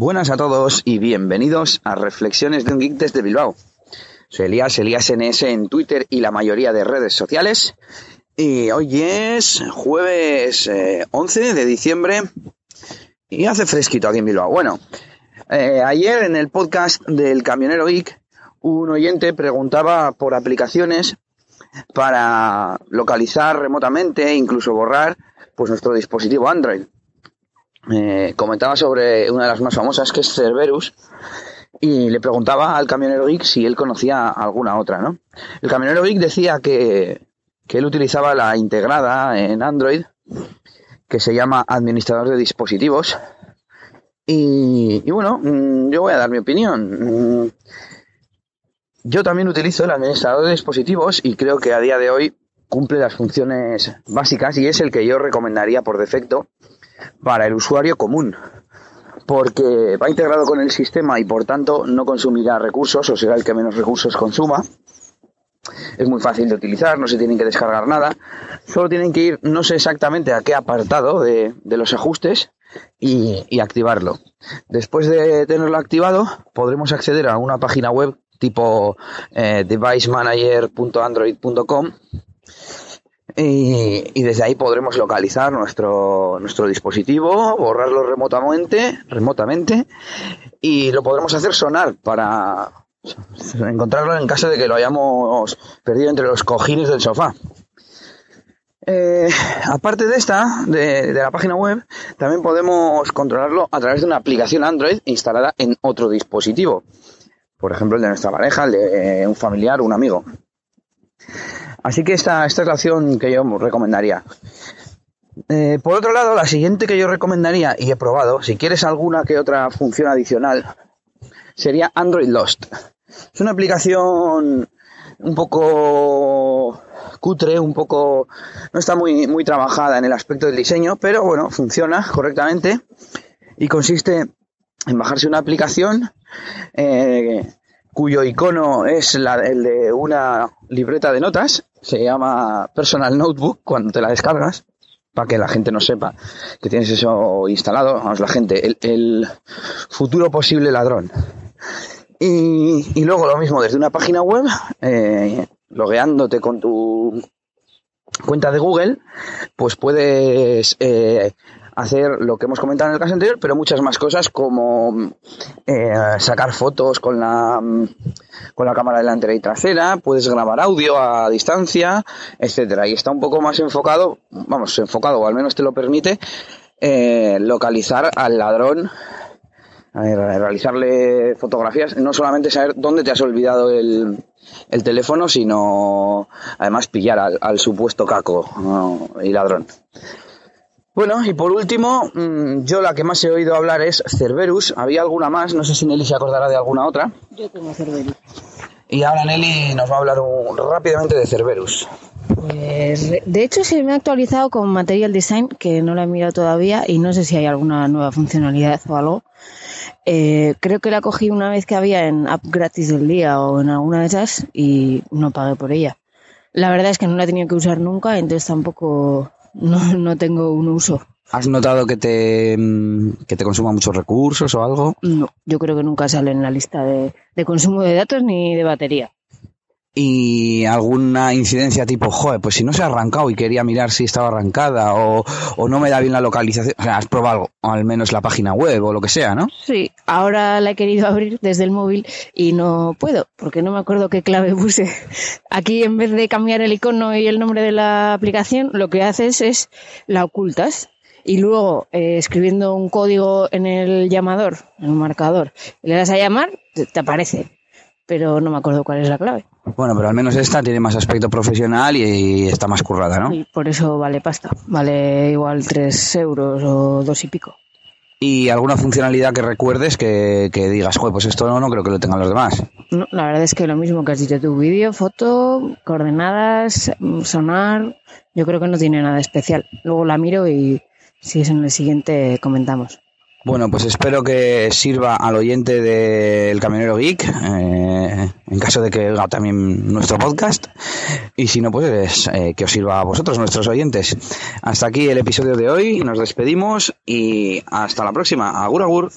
Buenas a todos y bienvenidos a Reflexiones de un Geek desde Bilbao. Soy Elías, Elías NS en Twitter y la mayoría de redes sociales. Y hoy es jueves 11 eh, de diciembre y hace fresquito aquí en Bilbao. Bueno, eh, ayer en el podcast del Camionero Geek, un oyente preguntaba por aplicaciones para localizar remotamente e incluso borrar pues nuestro dispositivo Android. Eh, comentaba sobre una de las más famosas que es Cerberus y le preguntaba al camionero geek si él conocía alguna otra, ¿no? El camionero geek decía que, que él utilizaba la integrada en Android que se llama administrador de dispositivos y, bueno, mm, yo voy a dar mi opinión. Mm, yo también utilizo el administrador de dispositivos y creo que a día de hoy cumple las funciones básicas y es el que yo recomendaría por defecto para el usuario común, porque va integrado con el sistema y por tanto no consumirá recursos o será el que menos recursos consuma. Es muy fácil de utilizar, no se tienen que descargar nada, solo tienen que ir, no sé exactamente a qué apartado de, los ajustes y, activarlo. Después de tenerlo activado, podremos acceder a una página web tipo eh, devicemanager.android.com y, desde ahí podremos localizar nuestro, nuestro dispositivo, borrarlo remotamente, remotamente y lo podremos hacer sonar para encontrarlo en caso de que lo hayamos perdido entre los cojines del sofá. Eh, aparte de esta, de, la página web, también podemos controlarlo a través de una aplicación Android instalada en otro dispositivo. Por ejemplo, el de nuestra pareja, el de un familiar, un amigo. Así que esta, esta es la opción que yo recomendaría. Eh, por otro lado, la siguiente que yo recomendaría, y he probado, si quieres alguna que otra función adicional, sería Android Lost. Es una aplicación un poco cutre, un poco... no está muy, muy trabajada en el aspecto del diseño, pero bueno, funciona correctamente y consiste en bajarse una aplicación eh, cuyo icono es la, el de una libreta de notas, se llama Personal Notebook cuando te la descargas, para que la gente no sepa que tienes eso instalado, vamos, la gente, el, futuro posible ladrón. Y, luego lo mismo desde una página web, eh, logueándote con tu cuenta de Google, pues puedes eh, hacer lo que hemos comentado en el caso anterior, pero muchas más cosas como eh, sacar fotos con la, con la cámara delantera y trasera, puedes grabar audio a distancia, etcétera. Y está un poco más enfocado, vamos, enfocado, o al menos te lo permite, eh, localizar al ladrón realizarle fotografías, no solamente saber dónde te has olvidado el, el teléfono, sino además pillar al, supuesto caco y ladrón. Bueno, y por último, mm, yo la que más he oído hablar es Cerberus. Había alguna más, no sé si Nelly se acordará de alguna otra. Yo tengo Cerberus. Y ahora Nelly nos va a hablar rápidamente de Cerberus. Pues de hecho se me ha actualizado con Material Design, que no la he mirado todavía y no sé si hay alguna nueva funcionalidad o algo. Eh, creo que la cogí una vez que había en App Gratis del día o en alguna de esas y no pagué por ella. La verdad es que no la he tenido que usar nunca, entonces tampoco no, no tengo un uso. ¿Has notado que te, mm, que te consuma muchos recursos o algo? No, yo creo que nunca sale en la lista de, de consumo de datos ni de batería y alguna incidencia tipo, joder, pues si no se ha arrancado y quería mirar si estaba arrancada o, o no me da bien la localización, o sea, has probado al menos la página web o lo que sea, ¿no? Sí, ahora la he querido abrir desde el móvil y no puedo, porque no me acuerdo qué clave puse. Aquí en vez de cambiar el icono y el nombre de la aplicación, lo que haces es la ocultas y luego eh, escribiendo un código en el llamador, en un marcador, le das a llamar, te aparece, pero no me acuerdo cuál es la clave. Bueno, pero al menos esta tiene más aspecto profesional y, está más currada, ¿no? Y por eso vale pasta. Vale igual 3 euros o dos y pico. ¿Y alguna funcionalidad que recuerdes que, digas, joder, pues esto no, no creo que lo tengan los demás? No, la verdad es que lo mismo que has dicho tú, vídeo, foto, coordenadas, sonar, yo creo que no tiene nada especial. Luego la miro y si es en el siguiente comentamos. Bueno, pues espero que sirva al oyente del Camionero Geek, eh, en caso de que oiga también nuestro podcast, y si no, pues eh, que os sirva a vosotros, nuestros oyentes. Hasta aquí el episodio de hoy, nos despedimos y hasta la próxima. Agur, agur.